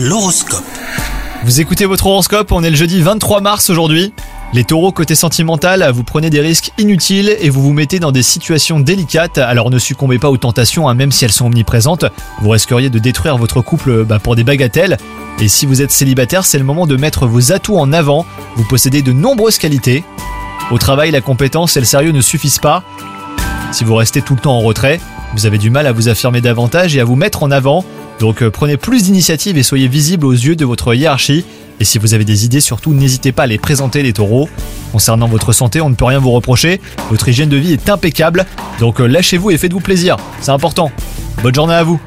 L'horoscope. Vous écoutez votre horoscope, on est le jeudi 23 mars aujourd'hui. Les taureaux côté sentimental, vous prenez des risques inutiles et vous vous mettez dans des situations délicates, alors ne succombez pas aux tentations, hein, même si elles sont omniprésentes. Vous risqueriez de détruire votre couple bah, pour des bagatelles. Et si vous êtes célibataire, c'est le moment de mettre vos atouts en avant. Vous possédez de nombreuses qualités. Au travail, la compétence et le sérieux ne suffisent pas. Si vous restez tout le temps en retrait, vous avez du mal à vous affirmer davantage et à vous mettre en avant. Donc euh, prenez plus d'initiative et soyez visible aux yeux de votre hiérarchie. Et si vous avez des idées, surtout n'hésitez pas à les présenter les taureaux. Concernant votre santé, on ne peut rien vous reprocher. Votre hygiène de vie est impeccable. Donc euh, lâchez-vous et faites-vous plaisir. C'est important. Bonne journée à vous.